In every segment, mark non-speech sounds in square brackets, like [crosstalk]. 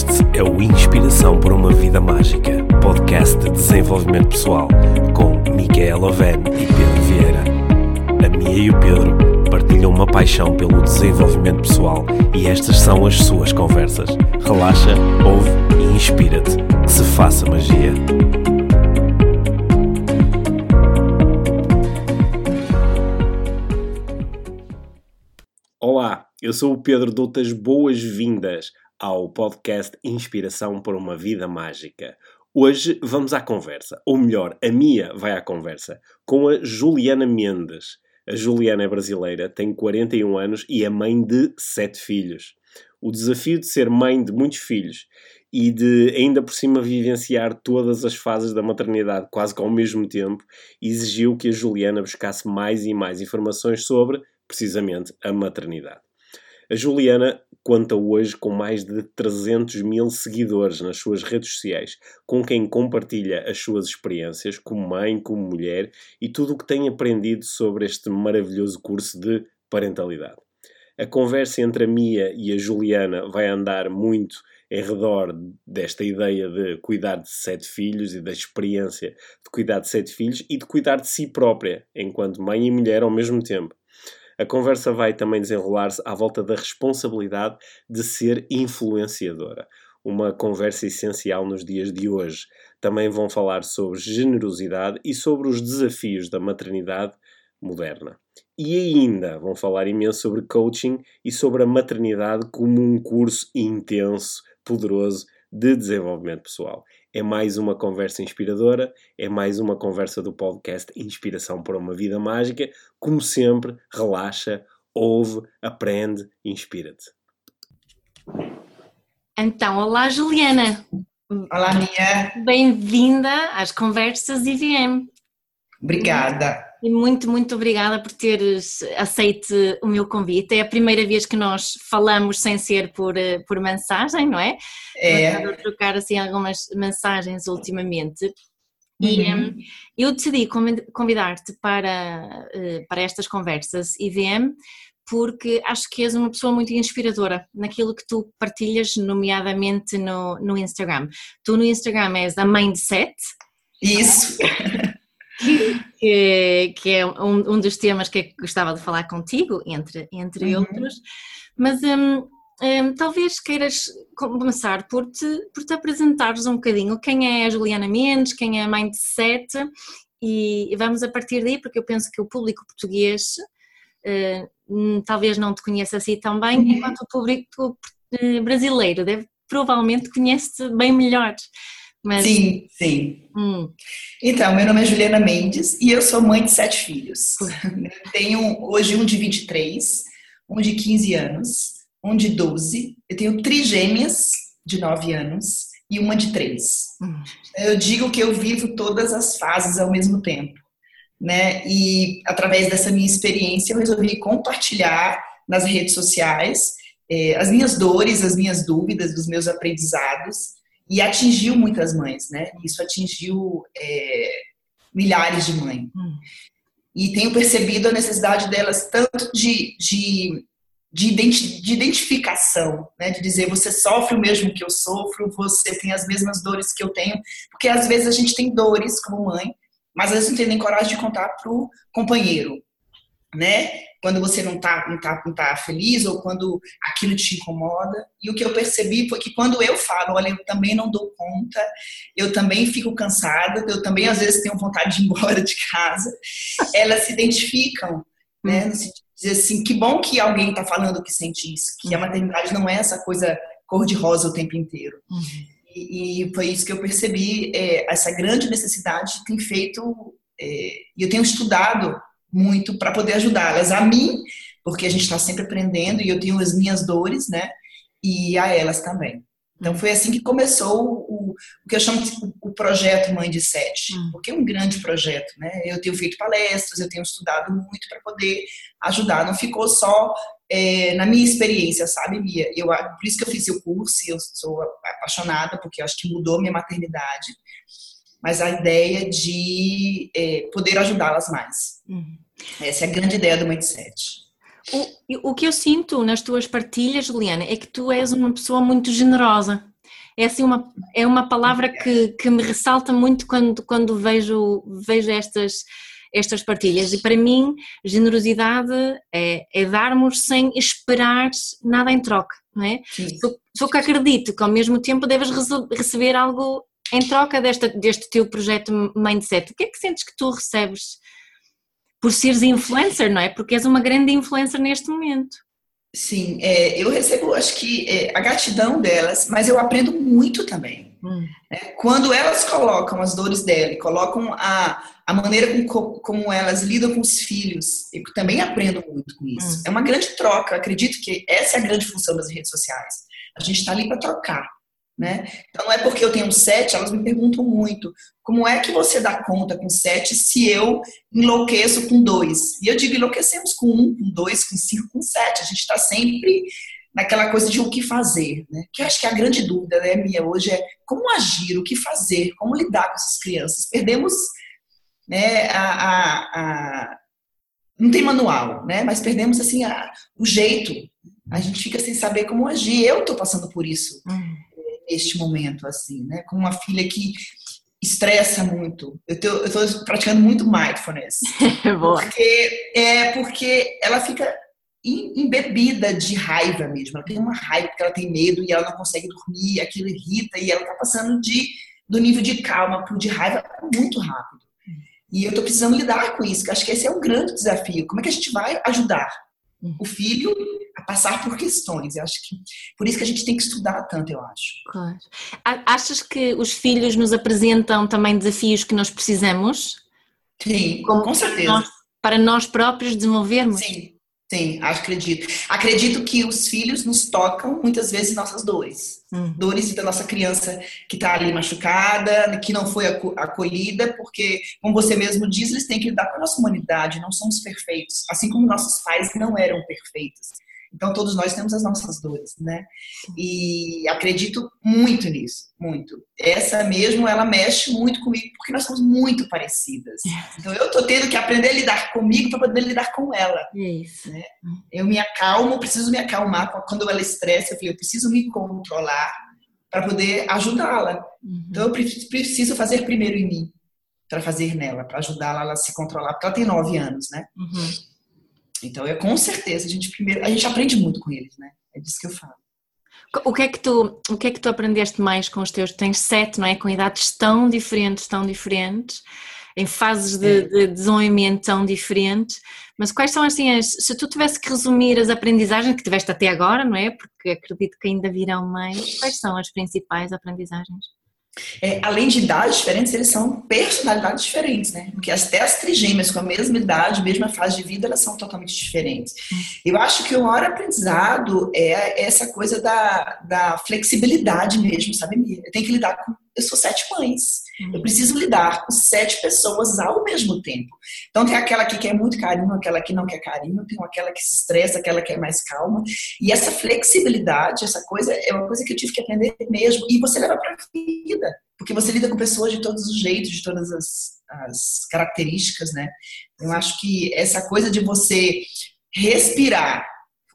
Este é o Inspiração por uma Vida Mágica, podcast de desenvolvimento pessoal, com Micaela Oven e Pedro Vieira. A Mia e o Pedro partilham uma paixão pelo desenvolvimento pessoal e estas são as suas conversas. Relaxa, ouve e inspira-te. Que se faça magia. Olá, eu sou o Pedro, dou-te as boas-vindas ao podcast Inspiração para uma Vida Mágica. Hoje vamos à conversa, ou melhor, a Mia vai à conversa, com a Juliana Mendes. A Juliana é brasileira, tem 41 anos e é mãe de 7 filhos. O desafio de ser mãe de muitos filhos e de ainda por cima vivenciar todas as fases da maternidade quase que ao mesmo tempo exigiu que a Juliana buscasse mais e mais informações sobre, precisamente, a maternidade. A Juliana conta hoje com mais de 300 mil seguidores nas suas redes sociais, com quem compartilha as suas experiências como mãe, como mulher e tudo o que tem aprendido sobre este maravilhoso curso de parentalidade. A conversa entre a Mia e a Juliana vai andar muito em redor desta ideia de cuidar de sete filhos e da experiência de cuidar de sete filhos e de cuidar de si própria, enquanto mãe e mulher ao mesmo tempo. A conversa vai também desenrolar-se à volta da responsabilidade de ser influenciadora. Uma conversa essencial nos dias de hoje. Também vão falar sobre generosidade e sobre os desafios da maternidade moderna. E ainda vão falar imenso sobre coaching e sobre a maternidade como um curso intenso, poderoso de desenvolvimento pessoal. É mais uma conversa inspiradora, é mais uma conversa do podcast Inspiração para uma Vida Mágica. Como sempre, relaxa, ouve, aprende, inspira-te. Então, olá Juliana. Olá, Mia. Bem-vinda às conversas IVM. Obrigada. E muito, muito obrigada por teres aceito o meu convite. É a primeira vez que nós falamos sem ser por, eh, por mensagem, não é? É. Vou trocar assim algumas mensagens ultimamente. E Uhum. hum, eu decidi convid- convidar-te para, eh, para estas conversas IVM porque acho que és uma pessoa muito inspiradora naquilo que tu partilhas, nomeadamente no, no Instagram. Tu no Instagram és a sete, Isso. [laughs] que, que é um, um dos temas que eu gostava de falar contigo, entre, entre Uhum. outros, mas hum, hum, talvez queiras começar por te, por te apresentares um bocadinho quem é a Juliana Mendes, quem é a mãe de sete, e vamos a partir daí, porque eu penso que o público português hum, talvez não te conheça assim tão bem, Uhum. enquanto o público eh, brasileiro deve, provavelmente conhece-te bem melhor. Mas, Sim, sim. hum, Então, meu nome é Juliana Mendes e eu sou mãe de sete filhos. Tenho hoje um de 23, um de 15 anos, um de 12. Eu tenho trigêmeas de 9 anos e uma de 3. hum. Eu digo que eu vivo todas as fases ao mesmo tempo, né? E através dessa minha experiência eu resolvi compartilhar nas redes sociais eh, as minhas dores, as minhas dúvidas, os meus aprendizados e atingiu muitas mães, né? Isso atingiu eh, milhares de mães. Hum. E tenho percebido a necessidade delas tanto de, de de, identi de identificação, né? de dizer você sofre o mesmo que eu sofro, você tem as mesmas dores que eu tenho, porque às vezes a gente tem dores como mãe, mas às vezes não tem nem coragem de contar para o companheiro, né? Quando você não tá, não, tá, não tá feliz ou quando aquilo te incomoda. E o que eu percebi foi que quando eu falo, olha, eu também não dou conta, eu também fico cansada, eu também às vezes tenho vontade de ir [laughs] embora de casa, elas se identificam, né? No sentido de dizer assim, que bom que alguém está falando que sente isso, que a maternidade não é essa coisa cor-de-rosa o tempo inteiro. Uhum. E, e foi isso que eu percebi, é, essa grande necessidade tem feito, é, e eu tenho estudado muito para poder ajudá-las, a mim, porque a gente está sempre aprendendo e eu tenho as minhas dores, né, e a elas também. Então foi assim que começou o, o que eu chamo de o projeto Mãe de Sete, Hum. porque é um grande projeto, né? Eu tenho feito palestras, eu tenho estudado muito para poder ajudar. Não ficou só é, na minha experiência, sabe, Mia? Eu, por isso que eu fiz o curso, eu sou apaixonada, porque eu acho que mudou minha maternidade. Mas a ideia de é, poder ajudá-las mais. Uhum. Essa é a grande ideia do Sete. O, o que eu sinto nas tuas partilhas, Juliana, é que tu és uma pessoa muito generosa. é assim uma, é uma palavra que, que me ressalta muito quando, quando vejo, vejo estas, estas partilhas. E para mim, generosidade é, é darmos sem esperar nada em troca, não é? Só, só que acredito que ao mesmo tempo deves receber algo em troca desta, deste teu projeto Mindset. O que é que sentes que tu recebes por seres influencer, não é? Porque és uma grande influencer neste momento. Sim, é, eu recebo, acho que é, a gratidão delas, mas eu aprendo muito também. Hum. Né? Quando elas colocam as dores dela, colocam a, a maneira com, como elas lidam com os filhos, eu também aprendo muito com isso. Hum. É uma grande troca, eu acredito que essa é a grande função das redes sociais. A gente está ali para trocar. Né? Então não é porque eu tenho sete, elas me perguntam muito, como é que você dá conta com sete se eu enlouqueço com dois? E eu digo, enlouquecemos com um, com dois, com cinco, com sete. A gente está sempre naquela coisa de o que fazer, né? Que eu acho que a grande dúvida, né, Mia, hoje é como agir, o que fazer, como lidar com essas crianças. Perdemos, né, a, a, a não tem manual, né? Mas perdemos assim a, o jeito. A gente fica sem saber como agir. Eu estou passando por isso. Hum neste momento, assim, né? Com uma filha que estressa muito. Eu estou praticando muito mindfulness. [laughs] Boa. Porque, é porque ela fica embebida de raiva mesmo. Ela tem uma raiva porque ela tem medo e ela não consegue dormir, aquilo irrita e ela está passando de, do nível de calma para o de raiva muito rápido. E eu estou precisando lidar com isso, que acho que esse é um grande desafio. Como é que a gente vai ajudar o filho a passar por questões. Eu acho que por isso que a gente tem que estudar tanto, eu acho. Claro. Achas que os filhos nos apresentam também desafios que nós precisamos? Sim, Como com certeza. Nós, para nós próprios desenvolvermos? Sim, sim, acredito. Acredito que os filhos nos tocam muitas vezes nossas dores. Hum. Dores da nossa criança que está ali machucada, que não foi acolhida, porque, como você mesmo diz, eles têm que lidar com a nossa humanidade, não somos perfeitos, assim como nossos pais não eram perfeitos. Então, todos nós temos as nossas dores, né? E acredito muito nisso, muito. Essa mesmo, ela mexe muito comigo, porque nós somos muito parecidas. Então, eu tô tendo que aprender a lidar comigo para poder lidar com ela. Isso. Né? Eu me acalmo, preciso me acalmar. Quando ela estressa, eu falei, eu preciso me controlar para poder ajudá-la. Uhum. Então, eu preciso fazer primeiro em mim, para fazer nela, para ajudá-la a se controlar, porque ela tem nove anos, né? Uhum. Então, é com certeza, a gente primeiro, a gente aprende muito com eles, né? É disso que eu falo. O que é que tu, o que é que tu aprendeste mais com os teus? Tens sete, não é? Com idades tão diferentes, tão diferentes, em fases de, é. de desenvolvimento tão diferentes. Mas quais são assim as, se tu tivesse que resumir as aprendizagens que tiveste até agora, não é? Porque acredito que ainda virão mais. Quais são as principais aprendizagens? É, além de idades diferentes, eles são personalidades diferentes, né? Porque até as trigêmeas com a mesma idade, mesma fase de vida, elas são totalmente diferentes. Eu acho que o maior aprendizado é essa coisa da, da flexibilidade mesmo, sabe, tenho que lidar com eu sou sete mães. Eu uhum. preciso lidar com sete pessoas ao mesmo tempo. Então tem aquela que quer muito carinho, aquela que não quer carinho, tem aquela que se estressa, aquela que é mais calma. E essa flexibilidade, essa coisa, é uma coisa que eu tive que aprender mesmo. E você leva para a vida, porque você lida com pessoas de todos os jeitos, de todas as, as características, né? Eu acho que essa coisa de você respirar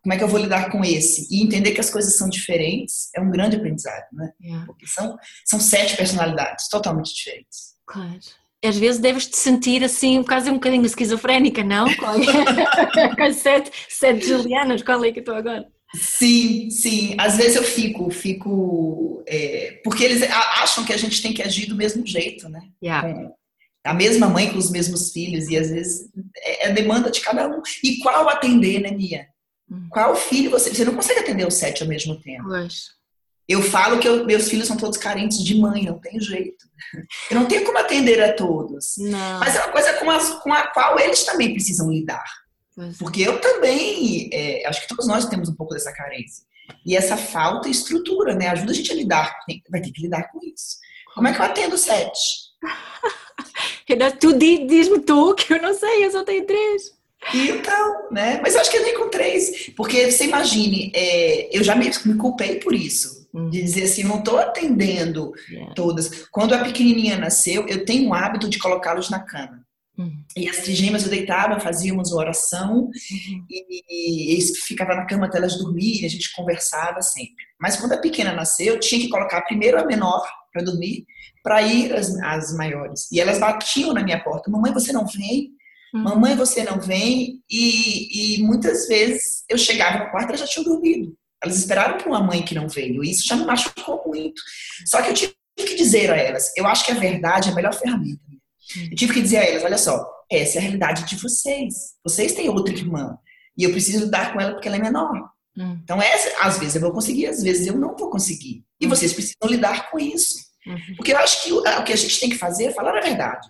como é que eu vou lidar com esse? E entender que as coisas são diferentes é um grande aprendizado, né? É. Porque são, são sete personalidades totalmente diferentes. Claro. Às vezes deves te sentir assim, quase um bocadinho esquizofrénica, não? Com [laughs] sete, sete Julianas, qual é que eu estou agora? Sim, sim. Às vezes eu fico, fico. É, porque eles acham que a gente tem que agir do mesmo jeito, né? Yeah. Com a mesma mãe com os mesmos filhos, e às vezes é, é demanda de cada um. E qual atender, né, Mia? Hum. Qual filho você. Você não consegue atender os sete ao mesmo tempo. Pois. Eu falo que eu, meus filhos são todos carentes de mãe, não tem jeito. [laughs] Eu não tenho como atender a todos. Não. Mas é uma coisa com, as, com a qual eles também precisam lidar. Pois. É. Porque eu também, é, acho que todos nós temos um pouco dessa carência. E essa falta de estrutura, né? Ajuda a gente a lidar. Vai ter que lidar com isso. Como é que eu atendo sete? [laughs] tu diz-me tu que eu não sei, eu só tenho três. Então, né? Mas eu acho que eu nem com três. Porque você imagine, é, eu já me, me culpei por isso. Uhum. De dizer assim, não estou atendendo yeah. todas. Quando a pequenininha nasceu, eu tenho o hábito de colocá-los na cama. Uhum. E as trigêmeas eu deitava, fazíamos oração uhum. e, e, e ficava na cama até elas dormirem, a gente conversava sempre. Mas quando a pequena nasceu, eu tinha que colocar primeiro a menor para dormir, para ir as, as maiores. E elas batiam na minha porta: Mamãe, você não vem? Uhum. Mamãe, você não vem? E, e muitas vezes eu chegava no quarto e elas já tinham dormido. Elas esperaram por uma mãe que não veio. E isso já me machucou muito. Só que eu tive que dizer a elas: eu acho que a verdade é a melhor ferramenta. Uhum. Eu tive que dizer a elas: olha só, essa é a realidade de vocês. Vocês têm outra irmã. E eu preciso lidar com ela porque ela é menor. Uhum. Então, essa, às vezes eu vou conseguir, às vezes eu não vou conseguir. E vocês precisam lidar com isso. Uhum. Porque eu acho que o, o que a gente tem que fazer é falar a verdade.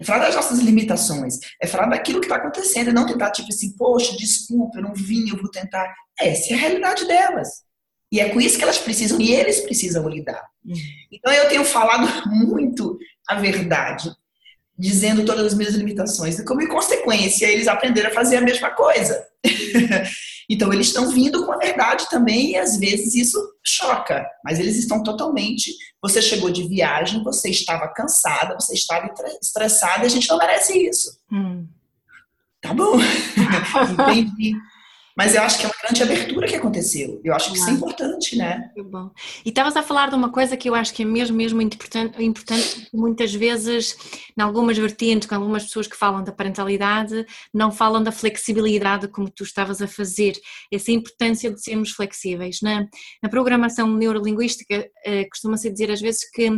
É falar das nossas limitações, é falar daquilo que está acontecendo, e não tentar, tipo assim, poxa, desculpa, eu não vim, eu vou tentar. Essa é a realidade delas. E é com isso que elas precisam, e eles precisam lidar. Uhum. Então eu tenho falado [laughs] muito a verdade, dizendo todas as minhas limitações, e como consequência eles aprenderam a fazer a mesma coisa. [laughs] então eles estão vindo com a verdade também, e às vezes isso choca, mas eles estão totalmente. Você chegou de viagem, você estava cansada, você estava estressada, a gente não merece isso. Hum. Tá bom, [laughs] entendi. Mas eu acho que é uma grande abertura que aconteceu. Eu acho que isso é importante, né? Muito bom. E estavas a falar de uma coisa que eu acho que é mesmo, mesmo importante, importante muitas vezes, em algumas vertentes, com algumas pessoas que falam da parentalidade, não falam da flexibilidade como tu estavas a fazer. Essa importância de sermos flexíveis. Na, na programação neurolinguística, eh, costuma-se dizer às vezes que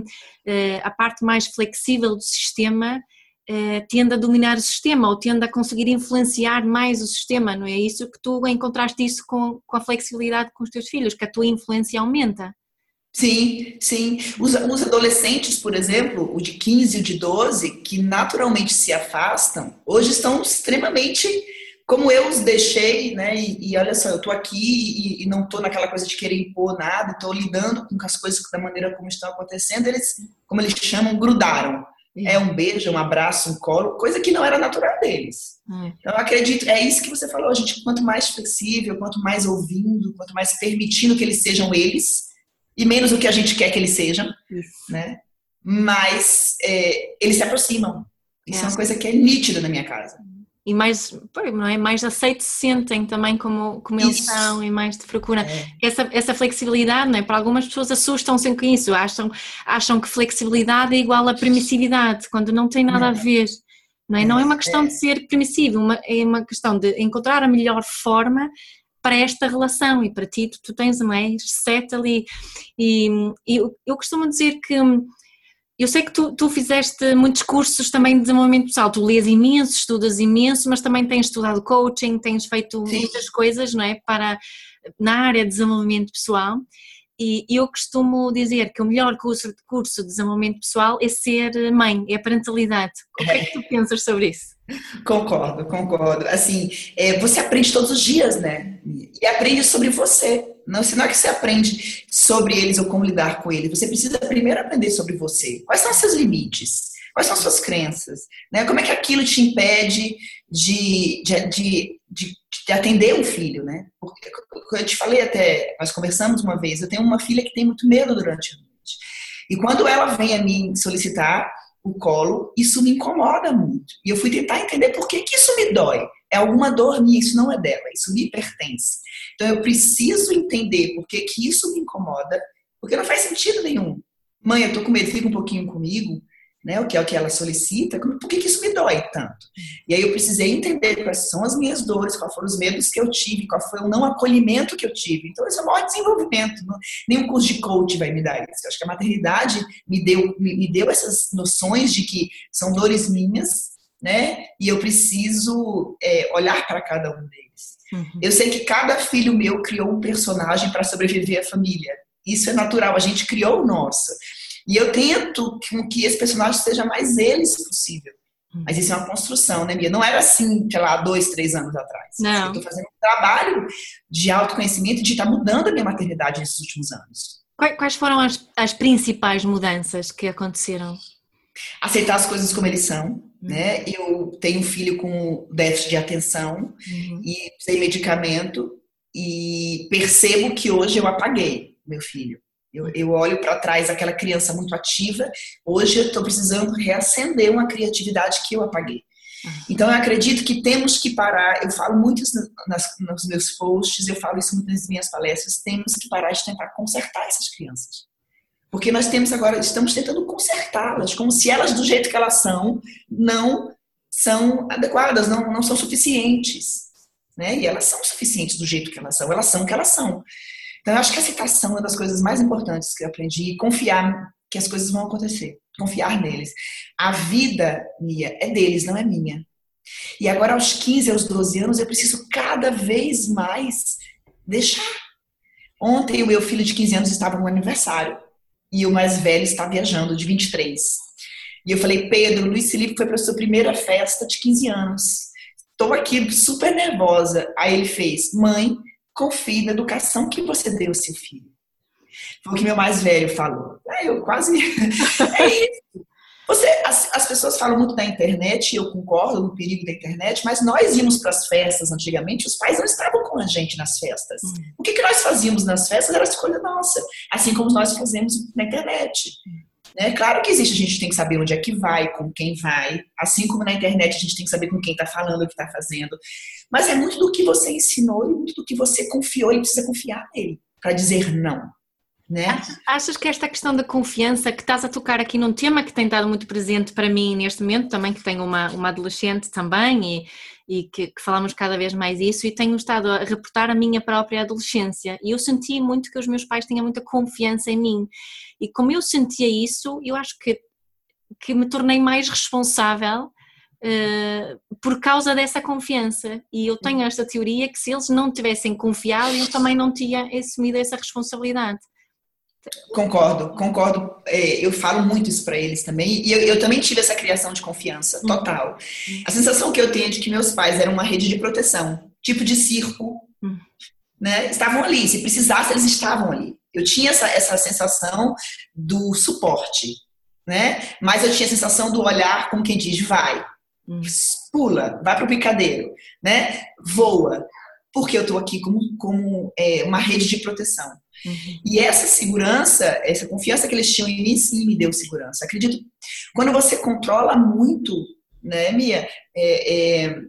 eh, a parte mais flexível do sistema eh, tende a dominar o sistema ou tende a conseguir influenciar mais o sistema, não é isso que tu encontraste isso com, com a flexibilidade com os teus filhos, que a tua influência aumenta? Sim, sim. Os, os, adolescentes, por exemplo, o de 15 e o de 12, que naturalmente se afastam, hoje estão extremamente como eu os deixei, né? E, e olha só, eu estou aqui e, e não estou naquela coisa de querer impor nada, estou lidando com as coisas da maneira como estão acontecendo, eles, como eles chamam, grudaram. É um beijo, um abraço, um colo, coisa que não era natural deles. É. Então, eu acredito, é isso que você falou, a gente, quanto mais flexível, quanto mais ouvindo, quanto mais permitindo que eles sejam eles, e menos o que a gente quer que eles sejam, isso. né? Mas é, eles se aproximam. Isso é. é uma coisa que é nítida na minha casa e mais, não é? mais aceitos se sentem também como, como eles são e mais te procuram. É. Essa, essa flexibilidade, não é? Para algumas pessoas assustam-se com isso, acham, acham que flexibilidade é igual a permissividade, quando não tem nada a ver. Não é, não é uma questão de ser permissivo, uma, é uma questão de encontrar a melhor forma para esta relação e para ti tu, tu tens mais sete ali e, e eu, eu costumo dizer que eu sei que tu, tu fizeste muitos cursos também de desenvolvimento pessoal, tu lês imenso, estudas imenso, mas também tens estudado coaching, tens feito Sim. muitas coisas, não é? Para, na área de desenvolvimento pessoal. E eu costumo dizer que o melhor curso, curso de desenvolvimento pessoal é ser mãe, é a parentalidade. O que é que tu [laughs] pensas sobre isso? Concordo, concordo. Assim, é, você aprende todos os dias, né? E aprende sobre você. Não, não é que você aprende sobre eles ou como lidar com eles. Você precisa primeiro aprender sobre você. Quais são seus limites? Quais são as suas crenças? Né? Como é que aquilo te impede de, de, de, de, de atender um filho, né? Porque, eu te falei até, nós conversamos uma vez, eu tenho uma filha que tem muito medo durante a noite. E quando ela vem a mim solicitar o colo, isso me incomoda muito. E eu fui tentar entender por que, que isso me dói. É alguma dor minha, isso não é dela, isso me pertence. Então eu preciso entender por que, que isso me incomoda, porque não faz sentido nenhum. Mãe, eu tô com medo, fica um pouquinho comigo né, o que é o que ela solicita, por que, que isso me dói tanto? E aí eu precisei entender quais são as minhas dores, quais foram os medos que eu tive, qual foi o não acolhimento que eu tive. Então, esse é o maior desenvolvimento. Não, nenhum curso de coach vai me dar isso. Eu acho que a maternidade me deu, me, me deu essas noções de que são dores minhas, né? E eu preciso é, olhar para cada um deles. Uhum. Eu sei que cada filho meu criou um personagem para sobreviver à família. Isso é natural, a gente criou o nosso. E eu tento que, que esse personagem seja mais eles possível. Hum. Mas isso é uma construção, né, Mia? Não era assim, sei lá, dois, três anos atrás. Não. Eu estou fazendo um trabalho de autoconhecimento de estar tá mudando a minha maternidade nesses últimos anos. Quais foram as, as principais mudanças que aconteceram? Aceitar as coisas como eles são, uhum. Né? Eu tenho um filho com déficit de atenção uhum. e usei medicamento e percebo que hoje eu apaguei meu filho. Eu, eu olho para trás aquela criança muito ativa. Hoje eu estou precisando reacender uma criatividade que eu apaguei. Então eu acredito que temos que parar. Eu falo muito nas, nos meus posts, eu falo isso muito nas minhas palestras. Temos que parar de tentar consertar essas crianças, porque nós temos agora estamos tentando consertá-las, como se elas do jeito que elas são não são adequadas, não, não são suficientes, né? E elas são suficientes do jeito que elas são. Elas são o que elas são. Então, eu acho que a aceitação é uma das coisas mais importantes que eu aprendi e confiar que as coisas vão acontecer, confiar neles. A vida, Mia, é deles, não é minha. E agora, aos 15, aos 12 anos, eu preciso cada vez mais deixar. Ontem, o meu filho de 15 anos estava no aniversário e o mais velho está viajando, de 23. E eu falei, Pedro, Luiz Felipe foi para sua primeira festa de 15 anos. Estou aqui super nervosa. Aí ele fez, mãe, confie na educação que você deu ao seu filho. Foi o que meu mais velho falou. Aí eu quase. [laughs] é isso. Você, as, as, pessoas falam muito da internet, e eu concordo no perigo da internet, mas nós íamos para as festas antigamente, os pais não estavam com a gente nas festas. Hum. O que, que nós fazíamos nas festas era escolha nossa, assim como nós fazemos na internet. Né? Claro que existe, a gente tem que saber onde é que vai, com quem vai, assim como na internet a gente tem que saber com quem está falando, o que está fazendo. Mas é muito do que você ensinou e muito do que você confiou e precisa confiar nele para dizer não. Né? Achas que esta questão da confiança, que estás a tocar aqui num tema que tem estado muito presente para mim neste momento, também que tenho uma, uma adolescente também e, e que, que, falamos cada vez mais isso, e tenho estado a reportar a minha própria adolescência. E eu senti muito que os meus pais tinham muita confiança em mim. E como eu sentia isso, eu acho que, que me tornei mais responsável Uh, por causa dessa confiança. E eu tenho esta teoria que se eles não tivessem confiado, eu também não tinha assumido essa responsabilidade. Concordo, concordo. É, eu falo muito isso para eles também. E eu, eu, também tive essa criação de confiança uhum. total. Uhum. A sensação que eu tenho é de que meus pais eram uma rede de proteção, tipo de circo, uhum. né? Estavam ali. Se precisasse, eles estavam ali. Eu tinha essa, essa sensação do suporte, né? Mas eu tinha a sensação do olhar como quem diz, vai, pula, vai pro picadeiro, né? Voa, porque eu estou aqui como, como é, uma rede de proteção. Uhum. E essa segurança, essa confiança que eles tinham em mim, sim, me deu segurança. Acredito, quando você controla muito, né, Mia, é, é,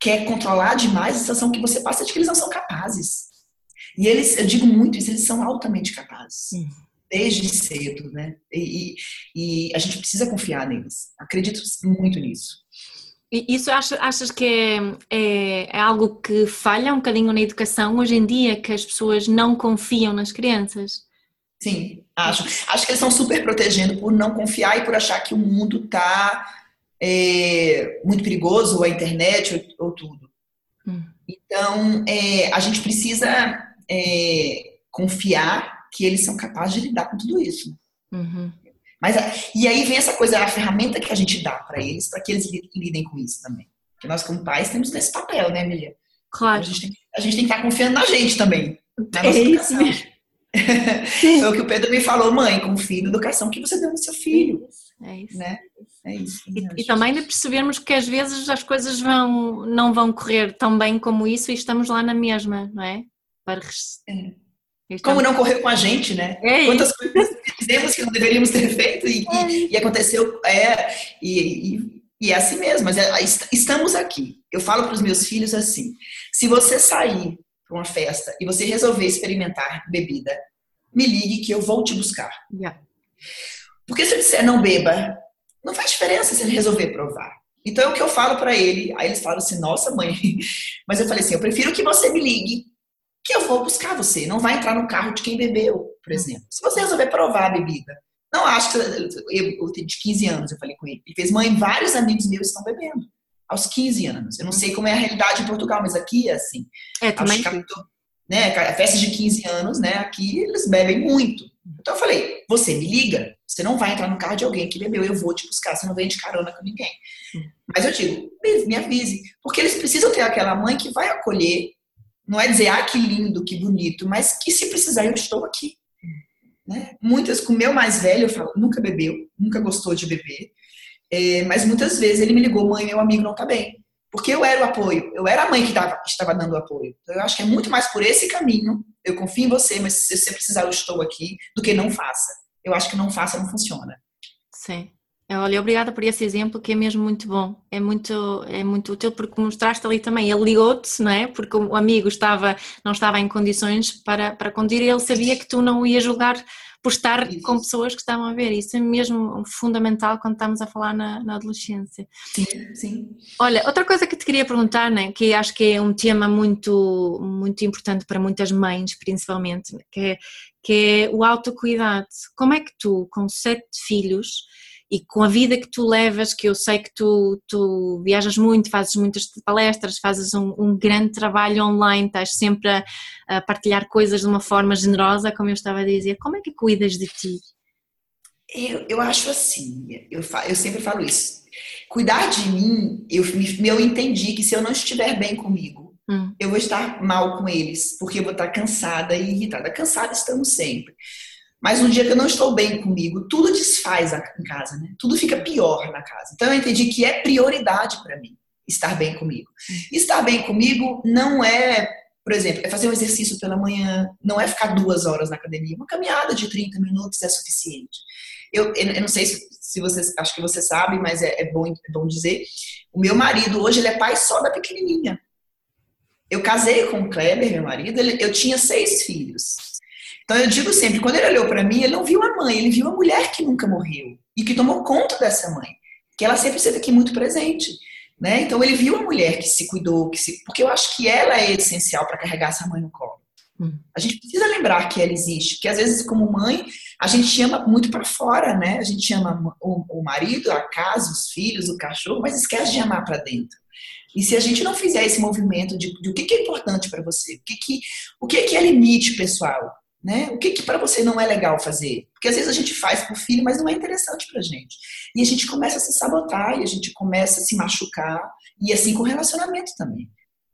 quer controlar demais a sensação que você passa de que eles não são capazes. E eles, eu digo muito isso, eles são altamente capazes. Uhum. Desde cedo, né? E, e, e a gente precisa confiar neles. Acredito muito nisso. Isso achas, achas que é, é, é, algo que falha um bocadinho na educação hoje em dia, que as pessoas não confiam nas crianças? Sim, acho. Acho que eles estão super protegendo por não confiar e por achar que o mundo está é, muito perigoso, ou a internet, ou, ou tudo. Hum. Então, é, a gente precisa é, confiar que eles são capazes de lidar com tudo isso. Uhum. Mas, e aí vem essa coisa, a ferramenta que a gente dá para eles, para que eles lidem com isso também. Porque nós, como pais, temos esse papel, né, Emilia? Claro. A gente, tem, a gente tem que estar confiando na gente também. Na nossa é educação. Isso [laughs] Foi o que o Pedro me falou, mãe, confie na educação que você deu no seu filho. É isso. Né? É isso. E, e, também de percebermos que às vezes as coisas vão, não vão correr tão bem como isso e estamos lá na mesma, não é? Para é. Como não correr com a gente, né? É Quantas coisas fizemos que não deveríamos ter [laughs] feito e, é. e, e aconteceu. É, e, e, é assim mesmo, mas é, estamos aqui. Eu falo para os meus filhos assim: se você sair para uma festa e você resolver experimentar bebida, me ligue que eu vou te buscar. Yeah. Porque se eu disser não beba, não faz diferença se ele resolver provar. Então é o que eu falo para ele. Aí eles falam assim: nossa, mãe. [laughs] Mas eu falei assim: eu prefiro que você me ligue que eu vou buscar você. Não vai entrar no carro de quem bebeu, por hum. exemplo. Se você resolver provar a bebida, não acho que. Eu, eu, de 15 anos, eu falei com ele. Ele fez, mãe, vários amigos meus estão bebendo. Aos 15 anos. Eu não sei como é a realidade em Portugal, mas aqui é assim. É, também. né, festa de 15 anos, né? Aqui eles bebem muito. Então eu falei, você me liga, você não vai entrar no carro de alguém que bebeu, eu vou te buscar, você não vem de carona com ninguém. Hum. Mas eu digo, me avise, porque eles precisam ter aquela mãe que vai acolher não é dizer, ah, que lindo, que bonito, mas que se precisar eu estou aqui. Né? Muitas, com o meu mais velho, eu falo, nunca bebeu, nunca gostou de beber, é, mas muitas vezes ele me ligou, mãe, meu amigo não está bem. Porque eu era o apoio, eu era a mãe que estava dando o apoio. Então, eu acho que é muito mais por esse caminho. Eu confio em você, mas se você precisar, eu estou aqui, do que não faça. Eu acho que não faça não funciona. Sim. Olha, obrigada por esse exemplo que é mesmo muito bom, é muito, é muito útil porque mostraste ali também, ele ligou-te, não é? Porque o amigo estava, não estava em condições para, para conduzir e ele sabia que tu não o ias julgar por estar Isso. com pessoas que estavam a ver. Isso é mesmo fundamental quando estamos a falar na, na, adolescência. Sim, sim. Olha, outra coisa que te queria perguntar, né, que acho que é um tema muito, muito importante para muitas mães, principalmente, que é, que é o autocuidado. Como é que tu, com sete filhos, e com a vida que tu levas, que eu sei que tu, tu viajas muito, fazes muitas palestras, fazes um, um grande trabalho online, estás sempre a, a, partilhar coisas de uma forma generosa, como eu estava a dizer, como é que cuidas de ti? Eu, eu acho assim, eu, eu sempre falo isso. Cuidar de mim, eu, eu entendi que se eu não estiver bem comigo, hum. eu vou estar mal com eles, porque eu vou estar cansada e irritada. Cansada estamos sempre. Mas um dia que eu não estou bem comigo, tudo desfaz em casa, né? Tudo fica pior na casa. Então eu entendi que é prioridade para mim estar bem comigo. Estar bem comigo não é, por exemplo, é fazer um exercício pela manhã, não é ficar duas horas na academia. Uma caminhada de 30 minutos é suficiente. Eu, eu não sei se, se você, acho que você sabe, mas é, é, bom, é bom dizer. O meu marido hoje ele é pai só da pequenininha. Eu casei com o Kleber, meu marido, ele, eu tinha seis filhos. Então eu digo sempre, quando ele olhou para mim, ele não viu a mãe, ele viu a mulher que nunca morreu e que tomou conta dessa mãe, que ela sempre esteve aqui muito presente. Né? Então ele viu a mulher que se cuidou, que se... porque eu acho que ela é essencial para carregar essa mãe no colo. Hum. A gente precisa lembrar que ela existe, porque às vezes como mãe a gente ama muito para fora, né? A gente ama o, o marido, a casa, os filhos, o cachorro, mas esquece de amar para dentro. E se a gente não fizer esse movimento de, de o que, que é importante para você, o que, que, o que, que é limite pessoal, né? O que, que para você não é legal fazer? Porque às vezes a gente faz por filho, mas não é interessante para gente. E a gente começa a se sabotar, e a gente começa a se machucar, e assim com o relacionamento também.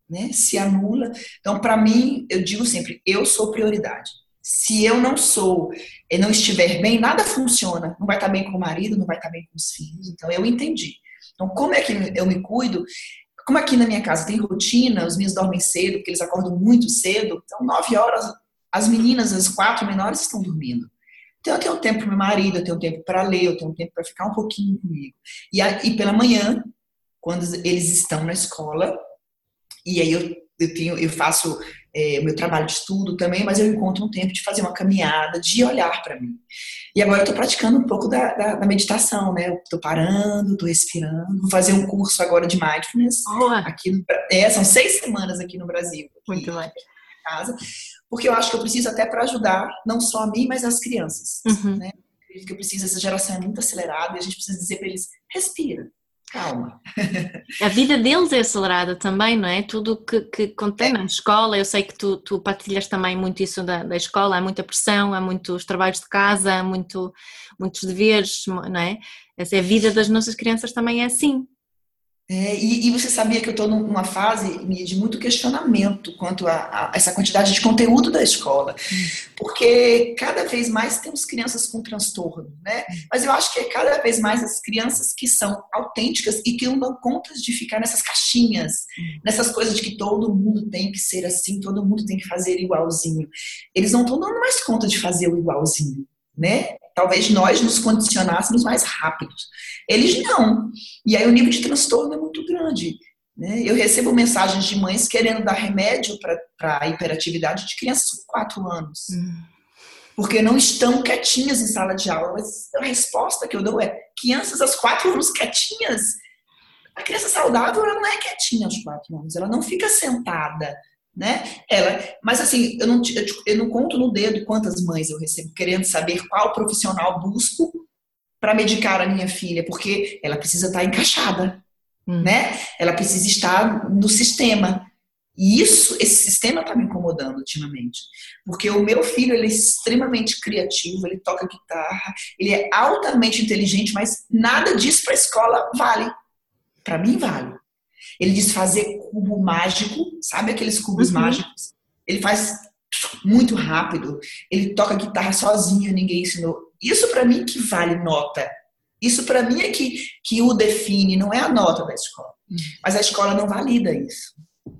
Né? Se anula. Então, para mim, eu digo sempre: eu sou prioridade. Se eu não sou, e não estiver bem, nada funciona. Não vai estar bem com o marido, não vai estar bem com os filhos. Então, eu entendi. Então, como é que eu me cuido? Como aqui na minha casa tem rotina, os meus dormem cedo, porque eles acordam muito cedo, então nove horas as meninas, as quatro menores, estão dormindo. Então eu tenho tempo para meu marido, eu tenho tempo para ler, eu tenho tempo para ficar um pouquinho comigo. E, e pela manhã, quando eles estão na escola, e aí eu, eu, tenho, eu faço é, o meu trabalho de estudo também, mas eu encontro um tempo de fazer uma caminhada, de olhar para mim. E agora eu estou praticando um pouco da, da, da meditação, né? Estou parando, estou respirando. Vou fazer um curso agora de mindfulness. Aqui no, é, são seis semanas aqui no Brasil. Muito bem. Casa porque eu acho que eu preciso até para ajudar não só a mim, mas as crianças. Uhum. Né? Que eu preciso, essa geração é muito acelerada e a gente precisa dizer para eles: respira, calma. A vida deles é acelerada também, não é? Tudo que, que contém é. na escola, eu sei que tu, tu partilhas também muito isso da, da escola, há muita pressão, há muitos trabalhos de casa, há muito, muitos deveres, não é? Essa é a vida das nossas crianças também é assim. É, e, e, você sabia que eu estou numa fase de muito questionamento quanto a, a, essa quantidade de conteúdo da escola, porque cada vez mais temos crianças com transtorno, né? Mas eu acho que é cada vez mais as crianças que são autênticas e que não dão conta de ficar nessas caixinhas, nessas coisas de que todo mundo tem que ser assim, todo mundo tem que fazer igualzinho. Eles não estão dando mais conta de fazer o igualzinho, né? Talvez nós nos condicionássemos mais rápidos. Eles não. E aí o nível de transtorno é muito grande. Né? Eu recebo mensagens de mães querendo dar remédio para a hiperatividade de crianças com 4 anos. Hum. Porque não estão quietinhas em sala de aula. Mas a resposta que eu dou é: crianças aos 4 anos quietinhas. A criança saudável ela não é quietinha aos 4 anos, ela não fica sentada né? Ela, mas assim, eu não, eu, eu não conto no dedo quantas mães eu recebo querendo saber qual profissional busco para medicar a minha filha, porque ela precisa estar encaixada, hum. né? Ela precisa estar no sistema. E isso, esse sistema está me incomodando ultimamente, porque o meu filho ele é extremamente criativo, ele toca guitarra, ele é altamente inteligente, mas nada disso para a escola vale. Para mim vale. Ele diz fazer cubo mágico, sabe aqueles cubos uhum. mágicos? Ele faz muito rápido. Ele toca guitarra sozinho, ninguém ensinou. Isso para mim que vale nota. Isso para mim é que, que o define, não é a nota da escola. Hum. Mas a escola não valida isso.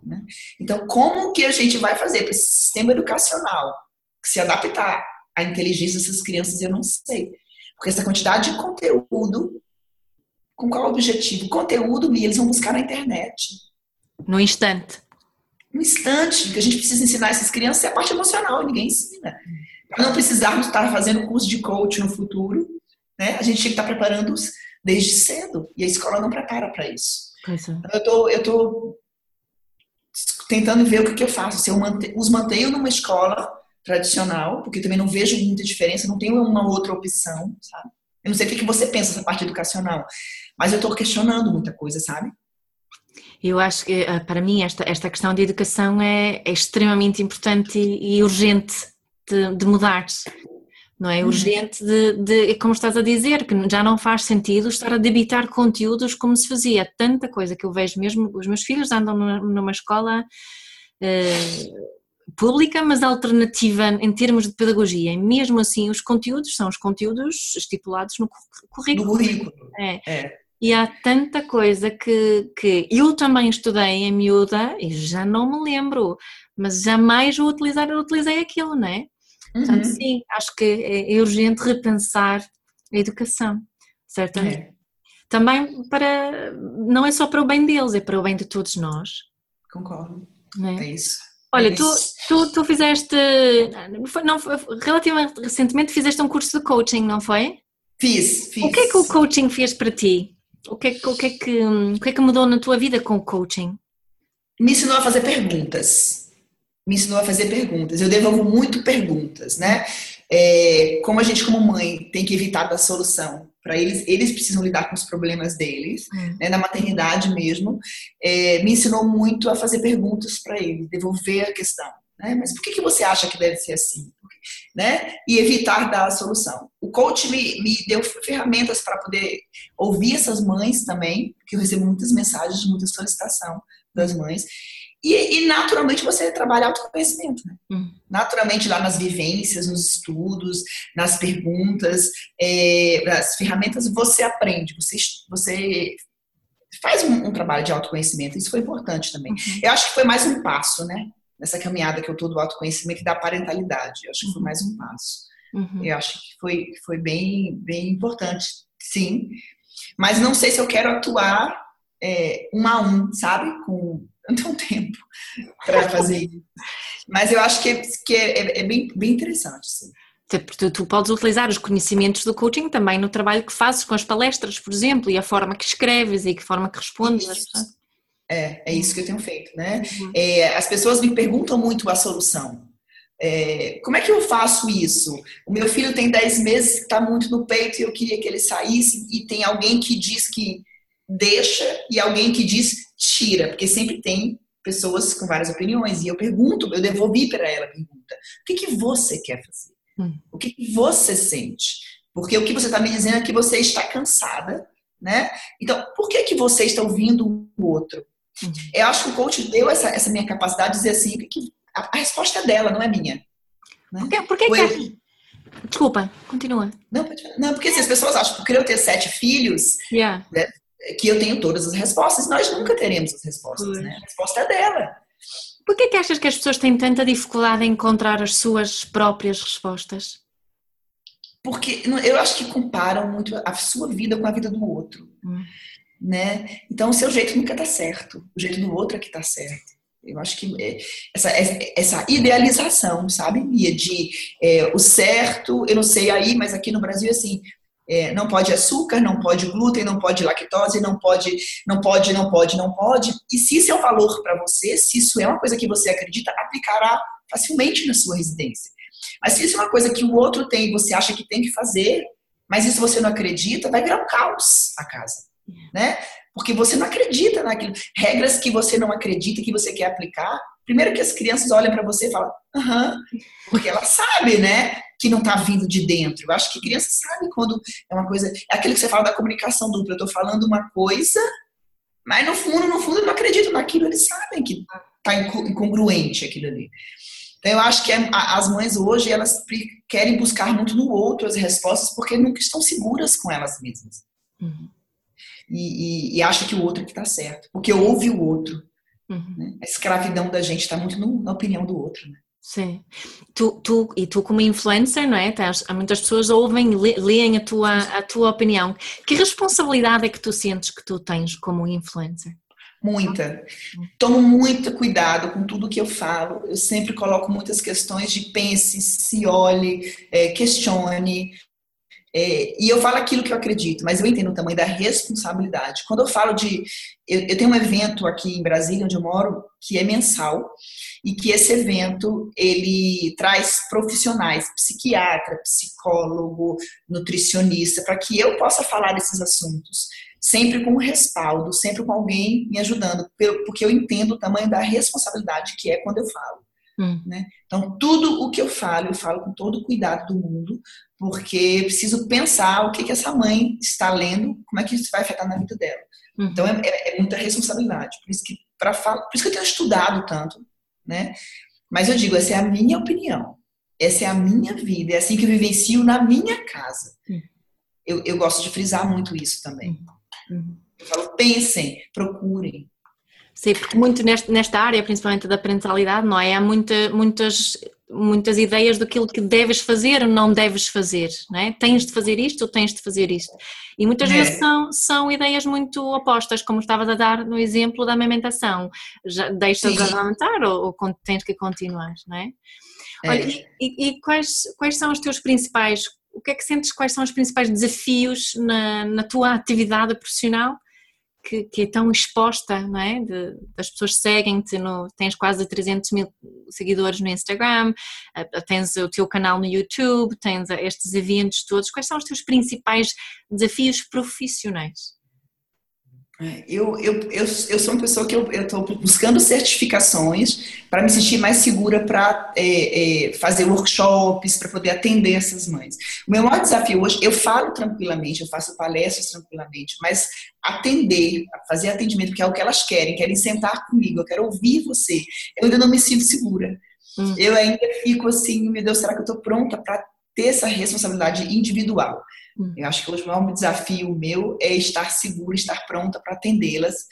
Né? Então, como que a gente vai fazer para esse sistema educacional se adaptar à inteligência dessas crianças? Eu não sei. Porque essa quantidade de conteúdo, com qual objetivo? Conteúdo, eles vão buscar na internet. No instante. No instante, que a gente precisa ensinar essas crianças é a parte emocional, ninguém ensina. Para não precisarmos estar fazendo curso de coach no futuro, né? A gente tem que estar preparando-os desde cedo. E a escola não prepara para isso. É. Eu tô, eu tô tentando ver o que, eu faço. Se eu os mantenho numa escola tradicional, porque também não vejo muita diferença, não tenho uma outra opção, sabe? Eu não sei o que você pensa essa parte educacional, mas eu estou questionando muita coisa, sabe? Eu acho que, eh, para mim, esta, esta questão de educação é, é extremamente importante e, e urgente de, de mudar. Não é uhum. urgente de, de, como estás a dizer, que já não faz sentido estar a debitar conteúdos como se fazia. Tanta coisa que eu vejo mesmo, os meus filhos andam numa, numa escola uh, pública, mas alternativa em termos de pedagogia. E mesmo assim, os conteúdos são os conteúdos estipulados no currículo. No currículo. É. é. E há tanta coisa que, que eu também estudei em miúda e já não me lembro, mas jamais vou utilizar, eu utilizei aquilo, não é? Uhum. Portanto, sim, acho que é, é, urgente repensar a educação, certamente. É. Também para, não é só para o bem deles, é para o bem de todos nós. Concordo. É? é isso. Olha, é tu, tu, tu fizeste, não, relativamente recentemente fizeste um curso de coaching, não foi? Fiz, fiz. O que é que o coaching fez para ti? O que, é, o, que é que, o que é que mudou na tua vida com o coaching? Me ensinou a fazer perguntas. Me ensinou a fazer perguntas. Eu devolvo muito perguntas, né? É, como a gente, como mãe, tem que evitar da solução para eles, eles precisam lidar com os problemas deles, hum. né, na maternidade mesmo. É, me ensinou muito a fazer perguntas para eles, devolver a questão. Né? Mas por que, que você acha que deve ser assim? Né? E evitar dar a solução. O coach me, me deu ferramentas para poder ouvir essas mães também, porque eu recebo muitas mensagens, muita solicitação das mães, e, e, naturalmente você trabalha autoconhecimento, né? Hum. Naturalmente lá nas vivências, nos estudos, nas perguntas, é, nas ferramentas, você aprende, você, você faz um, um, trabalho de autoconhecimento. Isso foi importante também. Uhum. Eu acho que foi mais um passo, né? Nessa caminhada que eu tô do autoconhecimento e da parentalidade. Eu acho que foi mais um passo. Uhum. Eu acho que foi, foi bem, bem importante, sim. Mas não sei se eu quero atuar é, um a um, sabe? Com não tenho [laughs] tempo para fazer isso. Mas eu acho que, é, que é, é bem, bem interessante, sim. Tu, tu, podes utilizar os conhecimentos do coaching também no trabalho que fazes com as palestras, por exemplo, e a forma que escreves e a forma que respondes. É, é isso que eu tenho feito, né? Uhum. É, as pessoas me perguntam muito a solução. É, como é que eu faço isso? O meu filho tem 10 meses, está muito no peito e eu queria que ele saísse, e tem alguém que diz que deixa e alguém que diz tira, porque sempre tem pessoas com várias opiniões. E eu pergunto, eu devolvi para ela a pergunta: o que, que você quer fazer? Hum. O que, que você sente? Porque o que você está me dizendo é que você está cansada, né? Então, por que, que você está ouvindo o outro? Hum. Eu acho que o coach deu essa, essa minha capacidade de dizer assim: que a, a resposta é dela, não é minha. Né? Por que, por que, que é? Desculpa, continua. Não, não porque se as pessoas acham que por eu ter sete filhos, yeah. né, que eu tenho todas as respostas, nós nunca teremos as respostas, né? A resposta é dela. Por que, é que achas que as pessoas têm tanta dificuldade em encontrar as suas próprias respostas? Porque eu acho que comparam muito a sua vida com a vida do outro, hum. Né? Então o seu jeito nunca está certo, o jeito do outro é que está certo. Eu acho que é, essa, essa idealização, sabe, Mia, de é, o certo, eu não sei aí, mas aqui no Brasil, assim, é, não pode açúcar, não pode glúten, não pode lactose, não pode, não pode, não pode, não pode. E se isso é um valor para você, se isso é uma coisa que você acredita, aplicará facilmente na sua residência. Mas se isso é uma coisa que o outro tem e você acha que tem que fazer, mas isso você não acredita, vai virar um caos a casa, né? Porque você não acredita naquilo. Regras que você não acredita que você quer aplicar. Primeiro que as crianças olham para você e falam, aham, porque ela sabe, né? que não está vindo de dentro. Eu acho que criança sabe quando é uma coisa. É aquilo que você fala da comunicação dupla. Eu estou falando uma coisa, mas no fundo, no fundo, eu não acredito naquilo. Eles sabem que está incongruente aquilo ali. Então, eu acho que é, as mães hoje, elas querem buscar muito no outro as respostas porque nunca estão seguras com elas mesmas. Uhum. E, e, e, acha que o outro é que está certo, porque ouve o outro. Uhum. Né? A escravidão da gente está muito no, na opinião do outro. Né? Sim. Tu, tu, e tu como influencer, não é? Tens, muitas pessoas ouvem, leem a tua, a tua opinião. Que responsabilidade é que tu sentes que tu tens como influencer? Muita. Tomo muito cuidado com tudo que eu falo. Eu sempre coloco muitas questões de pense, se olhe, é, questione. É, e eu falo aquilo que eu acredito, mas eu entendo o tamanho da responsabilidade. Quando eu falo de. Eu, eu tenho um evento aqui em Brasília, onde eu moro, que é mensal, e que esse evento ele traz profissionais, psiquiatra, psicólogo, nutricionista, para que eu possa falar desses assuntos sempre com respaldo, sempre com alguém me ajudando, porque eu entendo o tamanho da responsabilidade que é quando eu falo. Hum. Né? Então, tudo o que eu falo, eu falo com todo o cuidado do mundo, porque preciso pensar o que, que essa mãe está lendo, como é que isso vai afetar na vida dela. Hum. Então, é, é, é, muita responsabilidade. Por isso, que, pra, por isso que eu tenho estudado tanto. Né? Mas eu digo, essa é a minha opinião. Essa é a minha vida. É assim que eu vivencio na minha casa. Hum. Eu, eu gosto de frisar muito isso também. Hum. Uhum. Eu falo, pensem, procurem. Sim, porque muito nesta, nesta área, principalmente da parentalidade, não é? Há muita, muitas, muitas ideias daquilo que deves fazer ou não deves fazer, não é? Tens de fazer isto ou tens de fazer isto. E muitas é. vezes são, são ideias muito opostas, como estavas a dar no exemplo da amamentação. Já deixas de amamentar ou, ou, tens que continuar, não é? é. Olha, e, e, e quais, quais são os teus principais o que é que sentes quais são os principais desafios na, na tua atividade profissional que, que, é tão exposta, não é? De, as pessoas seguem-te, tens quase 300 mil seguidores no Instagram, tens o teu canal no YouTube, tens estes eventos todos. Quais são os teus principais desafios profissionais? Eu, eu, eu, eu sou uma pessoa que eu estou buscando certificações para me sentir mais segura para é, é, fazer workshops, para poder atender essas mães. O meu maior desafio hoje, eu falo tranquilamente, eu faço palestras tranquilamente, mas atender, fazer atendimento, porque é o que elas querem, querem sentar comigo, eu quero ouvir você. Eu ainda não me sinto segura. Hum. Eu ainda fico assim, meu Deus, será que eu estou pronta para ter essa responsabilidade individual? Hum. Eu acho que hoje o maior desafio meu é estar segura, estar pronta para atendê-las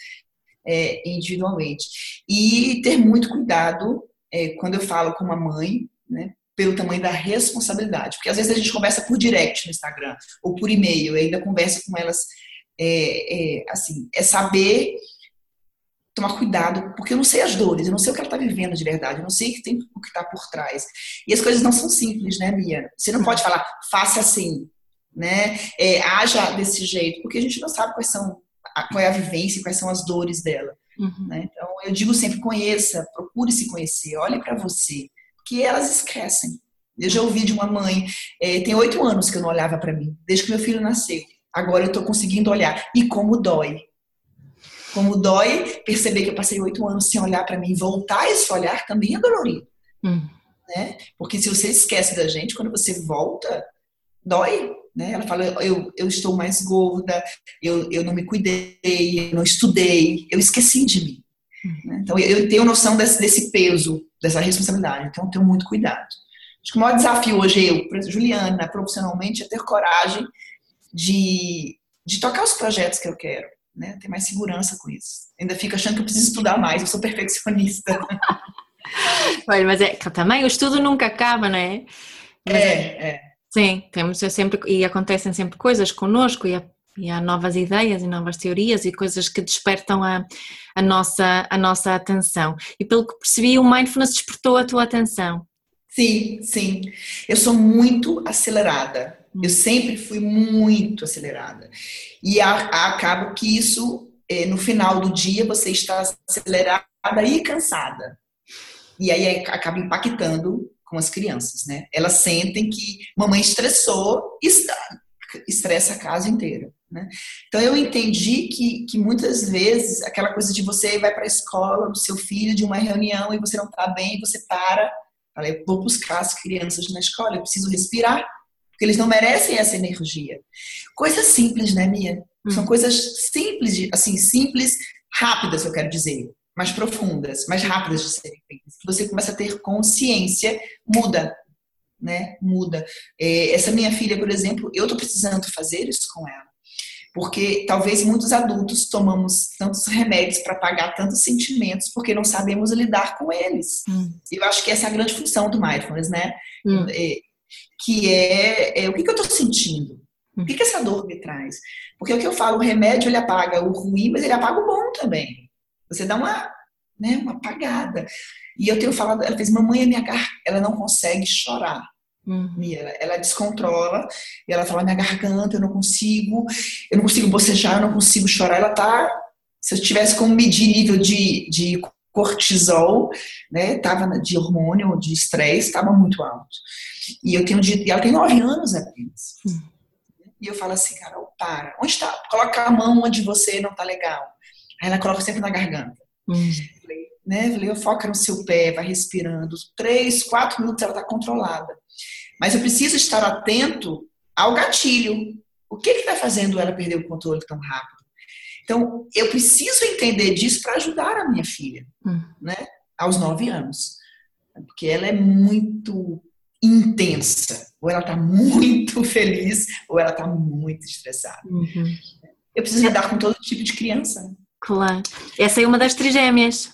é, individualmente. E ter muito cuidado é, quando eu falo com uma mãe, né, pelo tamanho da responsabilidade. Porque às vezes a gente conversa por direct no Instagram ou por e-mail, e ainda conversa com elas. É, é, assim, é saber tomar cuidado, porque eu não sei as dores, eu não sei o que ela está vivendo de verdade, eu não sei o que tem o que está por trás. E as coisas não são simples, né, Mia? Você não pode falar, faça assim, né? É, haja desse jeito, porque a gente não sabe quais são, qual é a vivência, quais são as dores dela. Uhum. Né? Então, eu digo sempre, conheça, procure se conhecer, olhe para você, que elas esquecem. Eu já ouvi de uma mãe, é, tem oito anos que eu não olhava para mim, desde que meu filho nasceu. Agora eu estou conseguindo olhar. E como dói. Como dói perceber que eu passei oito anos sem olhar para mim. Voltar esse olhar também é dolorido. Uhum. Né? Porque se você esquece da gente, quando você volta, dói. Né? Ela fala, eu, eu estou mais gorda, eu, eu não me cuidei, eu não estudei, eu esqueci de mim. Né? Então, eu tenho noção desse, desse peso, dessa responsabilidade, então eu tenho muito cuidado. Acho que o maior desafio hoje, eu, Juliana, profissionalmente, é ter coragem de, de tocar os projetos que eu quero, né? ter mais segurança com isso. Ainda fico achando que eu preciso estudar mais, eu sou perfeccionista. [laughs] Olha, mas é, também o estudo nunca acaba, não é? Mas é, é. Sim, temos sempre e acontecem sempre coisas connosco e, e há novas ideias e novas teorias e coisas que despertam a, a, nossa, a nossa atenção. E pelo que percebi, o mindfulness despertou a tua atenção. Sim, sim. Eu sou muito acelerada. Hum. Eu sempre fui muito acelerada. E a, a, acabo que isso, é, no final do dia, você está acelerada e cansada. E aí é, acaba impactando com as crianças, né? Elas sentem que mamãe estressou e estressa a casa inteira, né? Então eu entendi que, que muitas vezes aquela coisa de você vai para a escola do seu filho de uma reunião e você não está bem, você para, fala, eu vou buscar as crianças na escola, eu preciso respirar, porque eles não merecem essa energia. Coisas simples, né, Mia? São hum. coisas simples, assim, simples, rápidas, eu quero dizer mais profundas, mais rápidas de serem feitas. Você começa a ter consciência, muda, né? Muda. É, essa minha filha, por exemplo, eu estou precisando fazer isso com ela. Porque talvez muitos adultos tomamos tantos remédios para pagar tantos sentimentos porque não sabemos lidar com eles. Hum. Eu acho que essa é a grande função do mindfulness, né? Hum. É, que é, é, o que, que eu estou sentindo? O que, que essa dor me traz? Porque o que eu falo, o remédio ele apaga o ruim, mas ele apaga o bom também. Você dá uma, né, uma apagada. E eu tenho falado, ela fez, mamãe, a minha ela não consegue chorar. Uhum. Ela, ela descontrola e ela fala, minha garganta, eu não consigo, eu não consigo bocejar, eu não consigo chorar. Ela tá, se eu tivesse como medir nível de, de cortisol, né, tava de hormônio, de estresse, estava muito alto. E eu tenho e ela tem nove anos apenas. Uhum. E eu falo assim, Carol, para. Onde está? Coloca a mão onde você não tá legal. Aí ela coloca sempre na garganta. Falei, né? Falei, foca no seu pé, vai respirando. Três, quatro minutos ela tá controlada. Mas eu preciso estar atento ao gatilho. O que está fazendo ela perder o controle tão rápido? Então, eu preciso entender disso para ajudar a minha filha, uhum. né? Aos nove anos. Porque ela é muito intensa. Ou ela está muito [laughs] feliz, ou ela está muito estressada. Uhum. Eu preciso lidar com todo tipo de criança. Claro. Essa é uma das trigêmeas.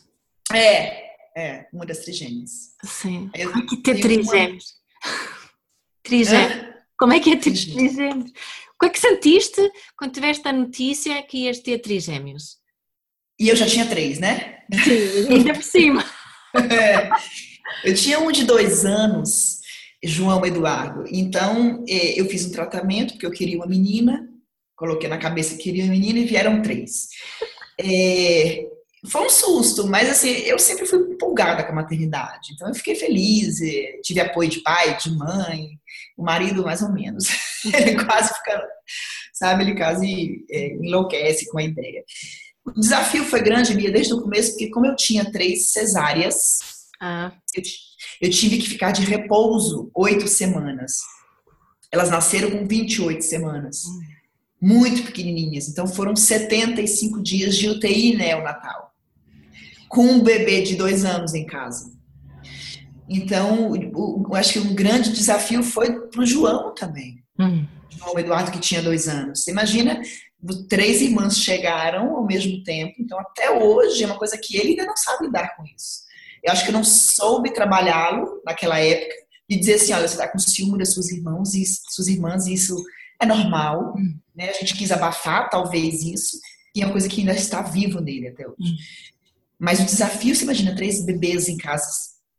É, é, uma das trigêmeas. Sim. Eu, Como é que ter trigêmeos? Uma... Trigêmeos. Como é que é ter trigêmeos? O que é que sentiste quando tiveste a notícia que ias ter trigêmeos? E eu já tinha três, né? Sim, ainda por cima. [laughs] É. Eu tinha um de dois anos João Eduardo. Então, é, eu fiz um tratamento, porque eu queria uma menina, coloquei na cabeça que queria uma menina e vieram três. É, foi um susto, mas assim, eu sempre fui empolgada com a maternidade. Então, eu fiquei feliz, tive apoio de pai, de mãe, o marido mais ou menos. [laughs] ele quase fica, sabe, ele quase é, enlouquece com a ideia. O desafio foi grande, Mia, desde o começo, porque como eu tinha três cesáreas, ah. eu, eu tive que ficar de repouso oito semanas. Elas nasceram com 28 semanas. Hum. Muito pequenininhas. Então foram 75 dias de UTI neonatal. Com um bebê de dois anos em casa. Então, eu acho que um grande desafio foi para o João também. Hum. João Eduardo, que tinha dois anos. Você imagina, três irmãs chegaram ao mesmo tempo. Então, até hoje, é uma coisa que ele ainda não sabe lidar com isso. Eu acho que eu não soube trabalhá-lo naquela época e dizer assim, olha, você está com ciúme das suas irmãs e suas irmãs, e isso é normal, hum. Né? A gente quis abafar talvez isso, e é uma coisa que ainda está vivo nele até hoje. Hum. Mas o desafio, você imagina três bebês em casa,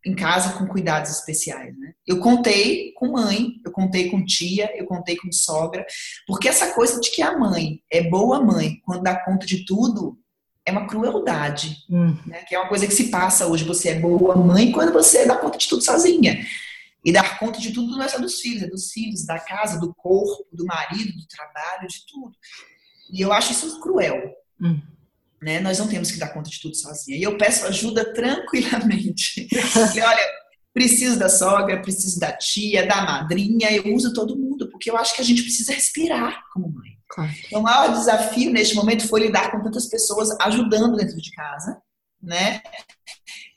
em casa com cuidados especiais, né? Eu contei com mãe, eu contei com tia, eu contei com sogra, porque essa coisa de que a mãe é boa mãe quando dá conta de tudo, é uma crueldade, hum. né? que é uma coisa que se passa hoje. Você é boa mãe quando você dá conta de tudo sozinha. E dar conta de tudo não é só dos filhos, é dos filhos, da casa, do corpo, do marido, do trabalho, de tudo. E eu acho isso cruel. Hum. Né? Nós não temos que dar conta de tudo sozinha. E eu peço ajuda [laughs] tranquilamente. e, olha, preciso da sogra, preciso da tia, da madrinha, eu uso todo mundo, porque eu acho que a gente precisa respirar como mãe. Claro. Então, o maior desafio neste momento foi lidar com tantas pessoas ajudando dentro de casa, né?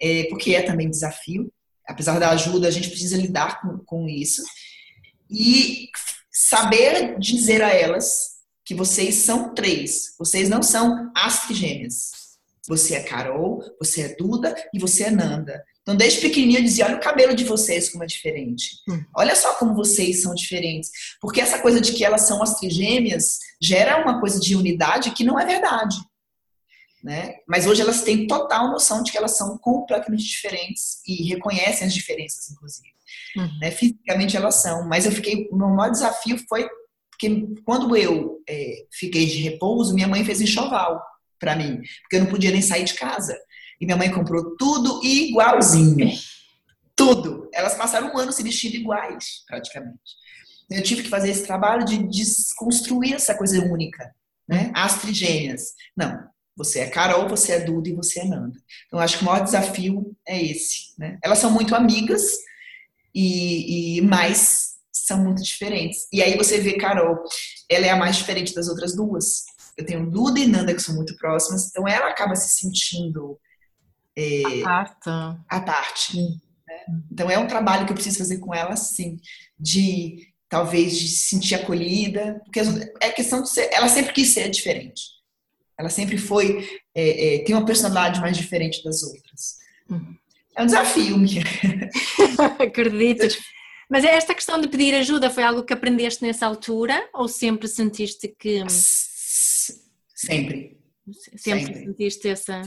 É, porque é também desafio. Apesar da ajuda, a gente precisa lidar com, com isso. E saber dizer a elas que vocês são três. Vocês não são as trigêmeas. Você é Carol, você é Duda e você é Nanda. Então, desde pequenininho eu dizia, olha o cabelo de vocês como é diferente. Hum. Olha só como vocês são diferentes. Porque essa coisa de que elas são as trigêmeas gera uma coisa de unidade que não é verdade. Né? Mas hoje elas têm total noção de que elas são completamente diferentes e reconhecem as diferenças, inclusive. Uhum. Né? Fisicamente elas são. Mas eu fiquei, o meu maior desafio foi porque quando eu é, fiquei de repouso, minha mãe fez enxoval para mim, porque eu não podia nem sair de casa. E minha mãe comprou tudo igualzinho. Tudo. Elas passaram um ano se vestindo iguais, praticamente. Eu tive que fazer esse trabalho de desconstruir essa coisa única, né? As trigêmeas. Não, você é Carol, você é Duda e você é Nanda. Então, acho que o maior desafio é esse, né? Elas são muito amigas e, e mais são muito diferentes. E aí você vê Carol, ela é a mais diferente das outras duas. Eu tenho Duda e Nanda que são muito próximas, então ela acaba se sentindo é, a parte. A parte né? Então é um trabalho que eu preciso fazer com ela, sim, de talvez de se sentir acolhida, porque é questão de ser, ela sempre quis ser diferente. Ela sempre foi, é, é, tem uma personalidade mais diferente das outras. Uhum. É um desafio, Mia. [laughs] Acredito. Mas esta questão de pedir ajuda foi algo que aprendeste nessa altura ou sempre sentiste que. Sempre. Sempre, sempre. sentiste essa.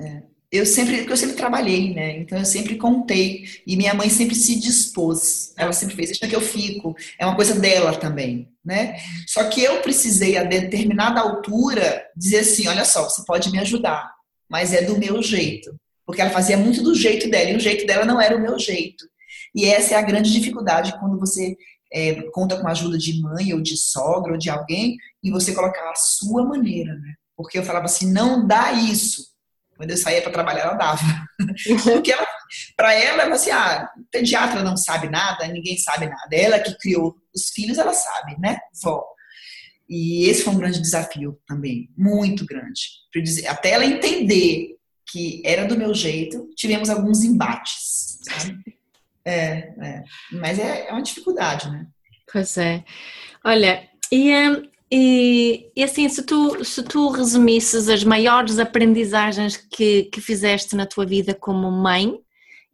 É. Eu sempre, eu sempre trabalhei, né? Então eu sempre contei. E minha mãe sempre se dispôs. Ela sempre fez, deixa que eu fico. É uma coisa dela também, né? Só que eu precisei, a determinada altura, dizer assim: olha só, você pode me ajudar, mas é do meu jeito. Porque ela fazia muito do jeito dela, e o jeito dela não era o meu jeito. E essa é a grande dificuldade quando você é, conta com a ajuda de mãe ou de sogra ou de alguém e você colocar a sua maneira, né? Porque eu falava assim, não dá isso. Quando eu saía para trabalhar, ela dava. [laughs] Porque para ela, ela assim, ah, pediatra não sabe nada, ninguém sabe nada. Ela que criou os filhos, ela sabe, né, vó? E esse foi um grande desafio também, muito grande. Até ela entender que era do meu jeito, tivemos alguns embates, sabe? É, é. Mas é, é uma dificuldade, né? Pois é. Olha, e, hum, e, e, assim, se tu, se tu resumisses as maiores aprendizagens que, que fizeste na tua vida como mãe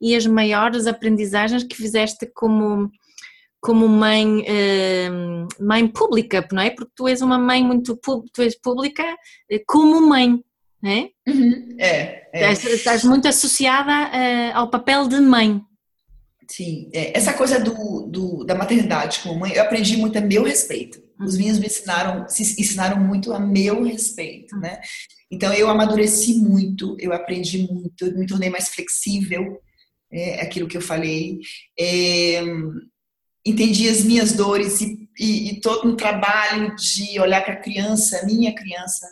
e as maiores aprendizagens que fizeste como, como mãe, hum, mãe pública, não é? Porque tu és uma mãe muito tu és pública eh, como mãe, não é? Uhum. É, é. Estás, estás, muito associada uh, ao papel de mãe. Sim, é, essa coisa do, do, da maternidade como mãe, eu aprendi muito a meu respeito. Os uhum. meninos me ensinaram, se ensinaram muito a meu respeito, né? Então eu amadureci muito, eu aprendi muito, eu me tornei mais flexível, é, aquilo que eu falei, é, entendi as minhas dores e, e, e todo um trabalho de olhar para a criança, minha criança,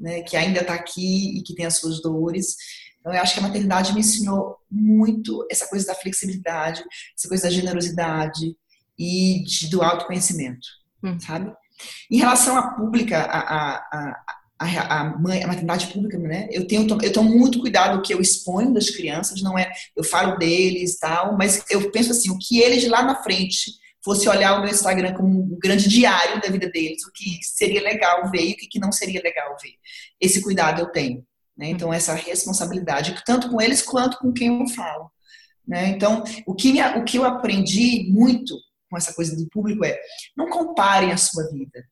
né, que ainda está aqui e que tem as suas dores, então, eu acho que a maternidade me ensinou muito essa coisa da flexibilidade, essa coisa da generosidade e de, do autoconhecimento, hum. sabe? Em relação à pública, a, a, a, a, mãe, a maternidade pública, né? Eu tenho, eu tomo muito cuidado o que eu exponho das crianças, não é? Eu falo deles tal, mas eu penso assim, o que eles lá na frente fosse olhar o meu Instagram como um grande diário da vida deles, o que seria legal ver e o que não seria legal ver. Esse cuidado eu tenho. Né? Então, essa responsabilidade, tanto com eles quanto com quem eu falo. Né? Então, o que, me, o que eu aprendi muito com essa coisa do público é não comparem a sua vida.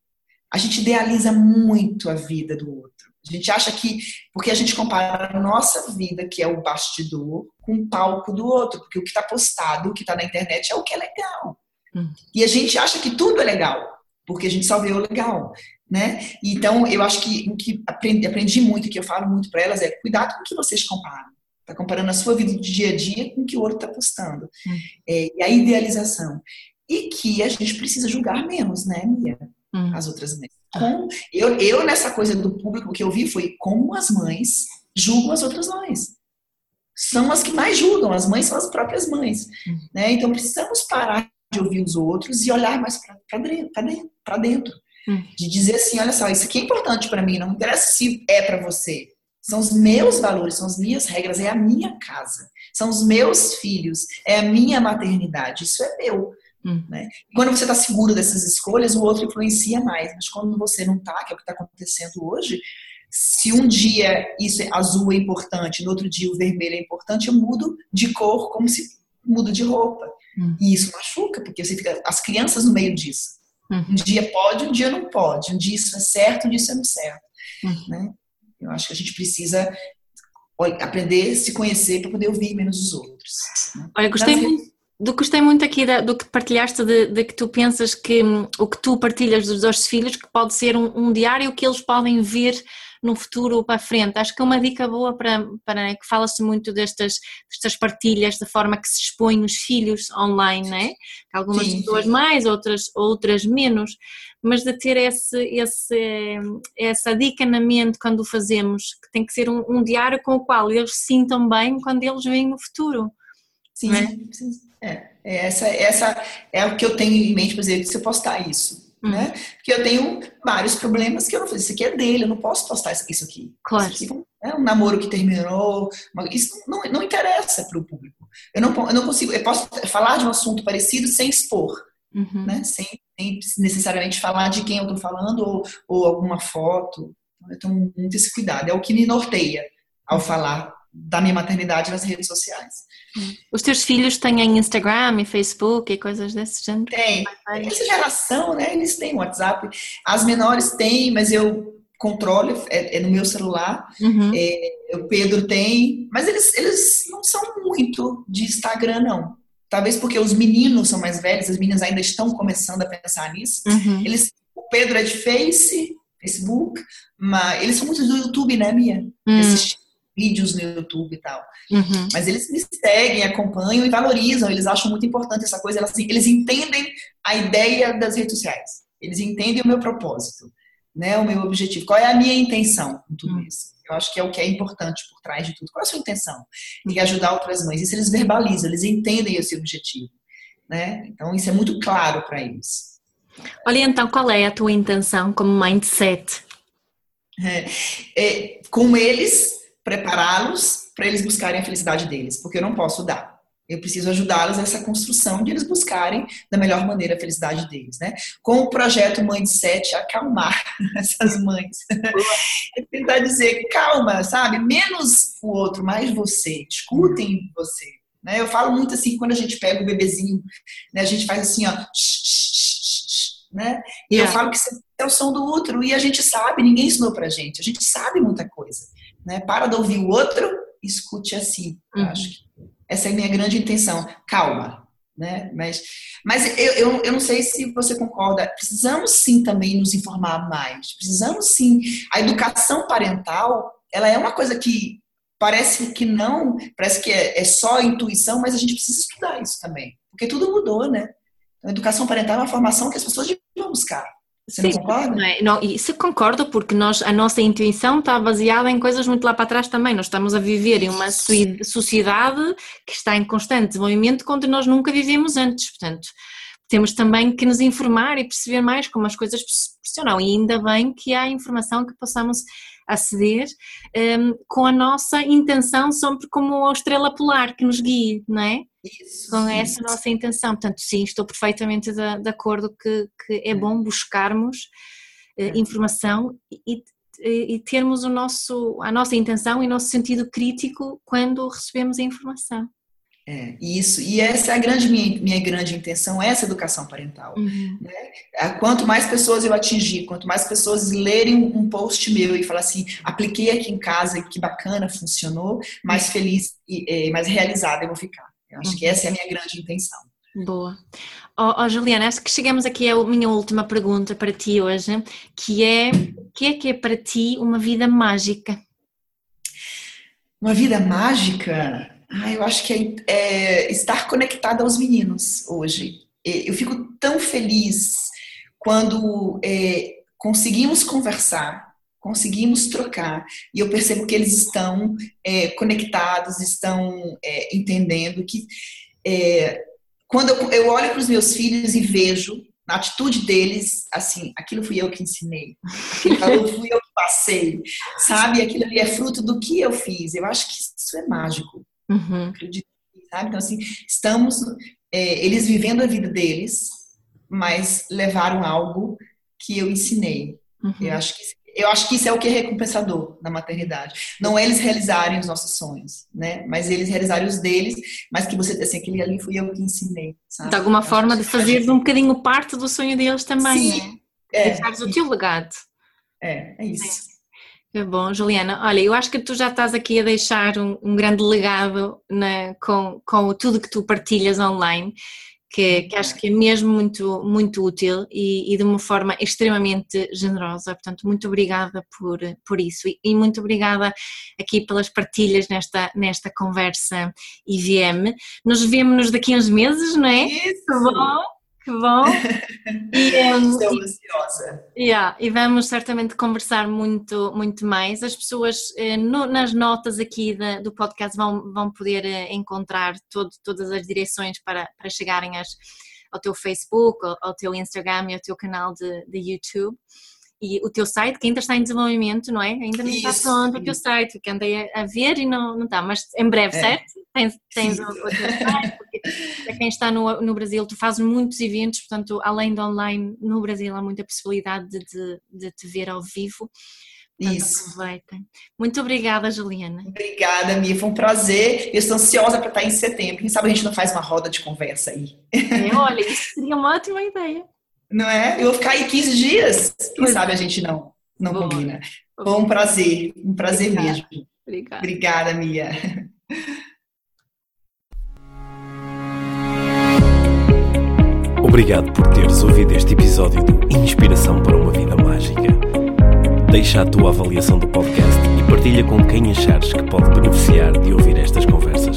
A gente idealiza muito a vida do outro. A gente acha que, porque a gente compara a nossa vida, que é o bastidor, com o palco do outro, porque o que está postado, o que está na internet é o que é legal. Hum. E a gente acha que tudo é legal, porque a gente só vê o legal né? Então, eu acho que o que aprendi, aprendi muito, que eu falo muito para elas é cuidado com o que vocês comparam. Tá comparando a sua vida do dia a dia com o que o outro está postando. Hum. É, e a idealização. E que a gente precisa julgar menos, né, Mia? Hum. As outras mães. Com, eu, eu, nessa coisa do público, o que eu vi foi como as mães julgam as outras mães. São as que mais julgam, as mães são as próprias mães. Hum. Né? Então, precisamos parar de ouvir os outros e olhar mais para dentro. Pra dentro Hum. De dizer assim, olha só, isso aqui é importante para mim, não interessa se é para você. São os meus valores, são as minhas regras, é a minha casa. São os meus filhos, é a minha maternidade, isso é meu. Hum. Né? Quando você está seguro dessas escolhas, o outro influencia mais. Mas quando você não está, que é o que está acontecendo hoje, se um dia isso é azul é importante, no outro dia o vermelho é importante, eu mudo de cor como se mudo de roupa. Hum. E isso machuca, porque você fica as crianças no meio disso. Uhum. Um dia pode, um dia não pode. Um dia isso é certo, um dia isso é não certo. Uhum. Né? Eu acho que a gente precisa aprender a se conhecer para poder ouvir menos os outros. Né? Olha, gostei muito. Do que gostei muito aqui da, do que partilhaste, de, de, que tu pensas que hum, o que tu partilhas dos dois filhos, que pode ser um, um diário que eles podem ver no futuro para frente. Acho que é uma dica boa para, para que fala-se muito destas, destas partilhas, da forma que se expõem os filhos online, né? Algumas sim, pessoas mais, outras, outras menos, mas de ter esse, esse, essa dica na mente quando o fazemos, que tem que ser um, um diário com o qual eles se sintam bem quando eles veem no futuro. Sim, é? sim. É, é, essa, essa é o que eu tenho em mente, por exemplo, se eu postar isso Uhum. Né? Porque eu tenho vários problemas que eu não fiz. Isso aqui é dele, eu não posso postar isso aqui. Claro. Isso aqui é um namoro que terminou. Isso não, não interessa para o público. Eu não, eu não consigo. Eu posso falar de um assunto parecido sem expor. uhum. né? Sem, sem, necessariamente falar de quem eu estou falando ou, ou alguma foto. Então, eu tomo muito esse cuidado. É o que me norteia ao falar da minha maternidade nas redes sociais. Os teus filhos têm Instagram e Facebook e coisas desse gênero? Tem. Essa geração, né? Eles têm WhatsApp. As menores têm, mas eu controlo, é, é no meu celular. Uhum. É, o Pedro tem, mas eles, eles não são muito de Instagram, não. Talvez porque os meninos são mais velhos, as meninas ainda estão começando a pensar nisso. Uhum. Eles, o Pedro é de Face, Facebook, mas eles são muito do YouTube, né, Mia? Uhum vídeos no YouTube e tal. Uhum. Mas eles me seguem, acompanham e valorizam, eles acham muito importante essa coisa, eles, assim, eles entendem a ideia das redes sociais, eles entendem o meu propósito, né, o meu objetivo, qual é a minha intenção com tudo uhum. isso. Eu acho que é o que é importante por trás de tudo. Qual é a sua intenção? E ajudar outras mães. Isso eles verbalizam, eles entendem esse objetivo. Né? Então, isso é muito claro para eles. Olha, então, qual é a tua intenção como mindset? É, é, com eles, prepará-los para eles buscarem a felicidade deles, porque eu não posso dar. Eu preciso ajudá-los nessa construção de eles buscarem da melhor maneira a felicidade deles, né? Com o projeto Mãe de Sete, acalmar [laughs] essas mães. [laughs] é tentar dizer, calma, sabe? Menos o outro, mais você. Escutem você. Né? Eu falo muito assim, quando a gente pega o bebezinho, né? a gente faz assim, ó, [laughs] né? E eu falo que é o som do outro e a gente sabe, ninguém ensinou pra gente. A gente sabe muita coisa né? Para de ouvir o outro, escute a si. Uhum. Acho que essa é a minha grande intenção. Calma, né? Mas, mas eu, eu, eu não sei se você concorda. Precisamos sim também nos informar mais. Precisamos sim. A educação parental, ela é uma coisa que parece que não, parece que é, é só intuição, mas a gente precisa estudar isso também, porque tudo mudou, né? A educação parental é uma formação que as pessoas deviam buscar. Você Sim, não concorda? Não, é, não, isso concordo porque nós, a nossa intuição está baseada em coisas muito lá para trás também. Nós estamos a viver em uma sociedade que está em constante desenvolvimento onde nós nunca vivemos antes. Portanto, temos também que nos informar e perceber mais como as coisas funcionam. E ainda bem que há informação que possamos aceder um, com a nossa intenção, sempre como a estrela polar que nos guie, não é? Isso, com essa nossa intenção. Portanto, sim, estou perfeitamente de, de acordo que, que, é bom buscarmos uh, informação e, e, termos o nosso, a nossa intenção e o nosso sentido crítico quando recebemos a informação. É, isso, e essa é a grande minha, minha grande intenção, essa educação parental. Uhum. Né? Quanto mais pessoas eu atingir, quanto mais pessoas lerem um post meu e falar assim, apliquei aqui em casa, que bacana, funcionou, mais feliz e mais realizada eu vou ficar. Eu acho uhum. que essa é a minha grande intenção. Boa. Oh, oh, Juliana, acho que chegamos aqui à minha última pergunta para ti hoje, que é, o que é que é para ti uma vida mágica? Uma vida mágica? Ah, eu acho que é, é estar conectada aos meninos hoje. Eu fico tão feliz quando é, conseguimos conversar, conseguimos trocar, e eu percebo que eles estão é, conectados, estão é, entendendo que é, quando eu, eu olho para os meus filhos e vejo na atitude deles, assim, aquilo fui eu que ensinei, aquilo [laughs] fui eu que passei, sabe? Aquilo ali é fruto do que eu fiz. Eu acho que isso é mágico. Uhum. Acredito, sabe? Então, assim, estamos, é, eles vivendo a vida deles, mas levaram algo que eu ensinei. Uhum. Eu, acho que, eu acho que isso é o que é recompensador na maternidade. Não é eles realizarem os nossos sonhos, né? Mas eles realizarem os deles, mas que você, assim, aquele ali fui eu que ensinei, sabe? De alguma forma de fazer um bocadinho parte do sonho deles também, Sim. né? É. Deixares o teu legado. É, é isso. Que bom, Juliana. Olha, eu acho que tu já estás aqui a deixar um, um grande legado na, com, com tudo que tu partilhas online, que, que acho que é mesmo muito, muito útil e, e, de uma forma extremamente generosa. Portanto, muito obrigada por, por isso e, e muito obrigada aqui pelas partilhas nesta, nesta conversa IVM. Nos vemos daqui a uns meses, não é? Isso! Bom. Que bom! E, um, [laughs] Estou ansiosa. Yeah, e vamos certamente conversar muito, muito mais. As pessoas eh, no, nas notas aqui da, do podcast vão, vão poder eh, encontrar todo, todas as direções para, para chegarem às, ao teu Facebook, ao, ao, teu Instagram e ao teu canal de, de YouTube. E o teu site, que ainda está em desenvolvimento, não é? Ainda não Isso. está pronto o teu site, que andei a, ver e não, não está, mas em breve, é. certo? Tens, tens o, o, teu site, porque para quem está no, no Brasil, tu fazes muitos eventos, portanto, além de online, no Brasil há muita possibilidade de, de, de te ver ao vivo. Portanto, Isso. Aproveitem. Muito obrigada, Juliana. Obrigada, Mia. Foi um prazer. Eu estou ansiosa para estar em setembro. Quem sabe a gente não faz uma roda de conversa aí. É, olha, isso seria uma ótima ideia. Não é? Eu vou ficar aí 15 dias. Quem sabe a gente não, não Boa. combina. Foi um prazer. Um prazer Obrigada. mesmo. Obrigada. Obrigada, Mia. Obrigado por teres ouvido este episódio do Inspiração para uma Vida Mágica. Deixa a tua avaliação do podcast e partilha com quem achares que pode beneficiar de ouvir estas conversas.